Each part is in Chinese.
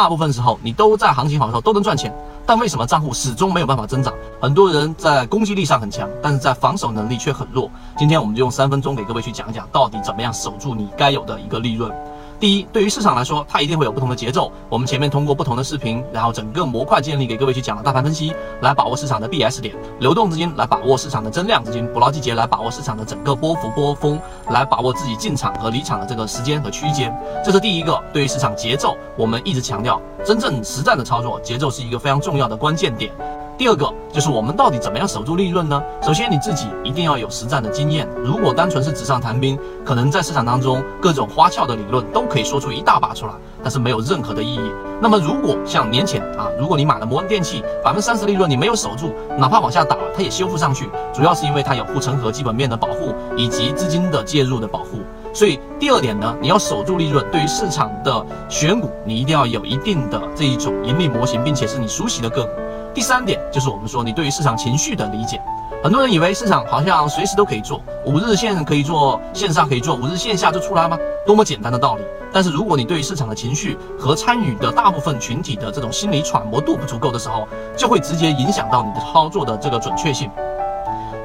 大部分时候你都在行情好的时候都能赚钱，但为什么账户始终没有办法增长？很多人在攻击力上很强，但是在防守能力却很弱。今天我们就用三分钟给各位去讲讲，到底怎么样守住你该有的一个利润。第一，对于市场来说，它一定会有不同的节奏。我们前面通过不同的视频，然后整个模块建立给各位去讲了大盘分析，来把握市场的 BS 点，流动资金来把握市场的增量资金，捕捞季节来把握市场的整个波幅波峰，来把握自己进场和离场的这个时间和区间。这是第一个，对于市场节奏，我们一直强调，真正实战的操作节奏是一个非常重要的关键点。第二个就是我们到底怎么样守住利润呢？首先你自己一定要有实战的经验。如果单纯是纸上谈兵，可能在市场当中各种花俏的理论都可以说出一大把出来，但是没有任何的意义。那么如果像年前啊，如果你买了摩恩电器百分之三十利润，你没有守住，哪怕往下打了，它也修复上去，主要是因为它有护城河基本面的保护以及资金的介入的保护。所以第二点呢，你要守住利润。对于市场的选股，你一定要有一定的这一种盈利模型，并且是你熟悉的个股。第三点就是我们说你对于市场情绪的理解，很多人以为市场好像随时都可以做，五日线可以做，线上可以做，五日线下就出来吗？多么简单的道理！但是如果你对于市场的情绪和参与的大部分群体的这种心理揣摩度不足够的时候，就会直接影响到你的操作的这个准确性。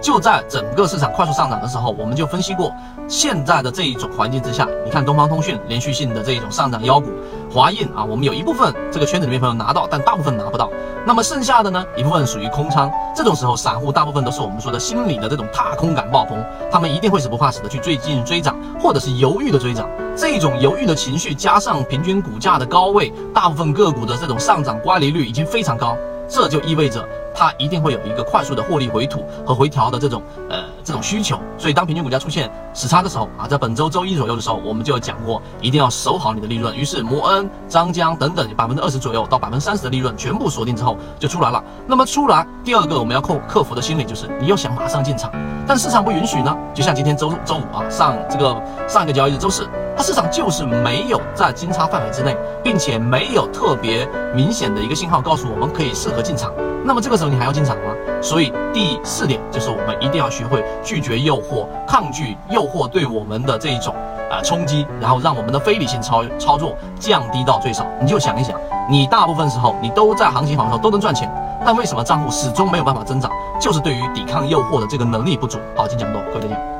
就在整个市场快速上涨的时候，我们就分析过，现在的这一种环境之下，你看东方通讯连续性的这一种上涨妖股，华印啊，我们有一部分这个圈子里面朋友拿到，但大部分拿不到。那么剩下的呢，一部分属于空仓。这种时候，散户大部分都是我们说的心理的这种踏空感爆棚，他们一定会死不怕死的去追进追涨，或者是犹豫的追涨。这种犹豫的情绪加上平均股价的高位，大部分个股的这种上涨乖离率已经非常高。这就意味着它一定会有一个快速的获利回吐和回调的这种呃这种需求，所以当平均股价出现死叉的时候啊，在本周周一左右的时候，我们就有讲过，一定要守好你的利润。于是摩恩、张江等等百分之二十左右到百分之三十的利润全部锁定之后就出来了。那么出来第二个我们要克克服的心理就是你又想马上进场，但市场不允许呢。就像今天周周五啊，上这个上一个交易日周四。它市场就是没有在金叉范围之内，并且没有特别明显的一个信号告诉我们可以适合进场。那么这个时候你还要进场吗？所以第四点就是我们一定要学会拒绝诱惑，抗拒诱惑对我们的这一种啊冲击，然后让我们的非理性操操作降低到最少。你就想一想，你大部分时候你都在行情好的时候都能赚钱，但为什么账户始终没有办法增长？就是对于抵抗诱惑的这个能力不足。好，今天讲这么多，各位再见。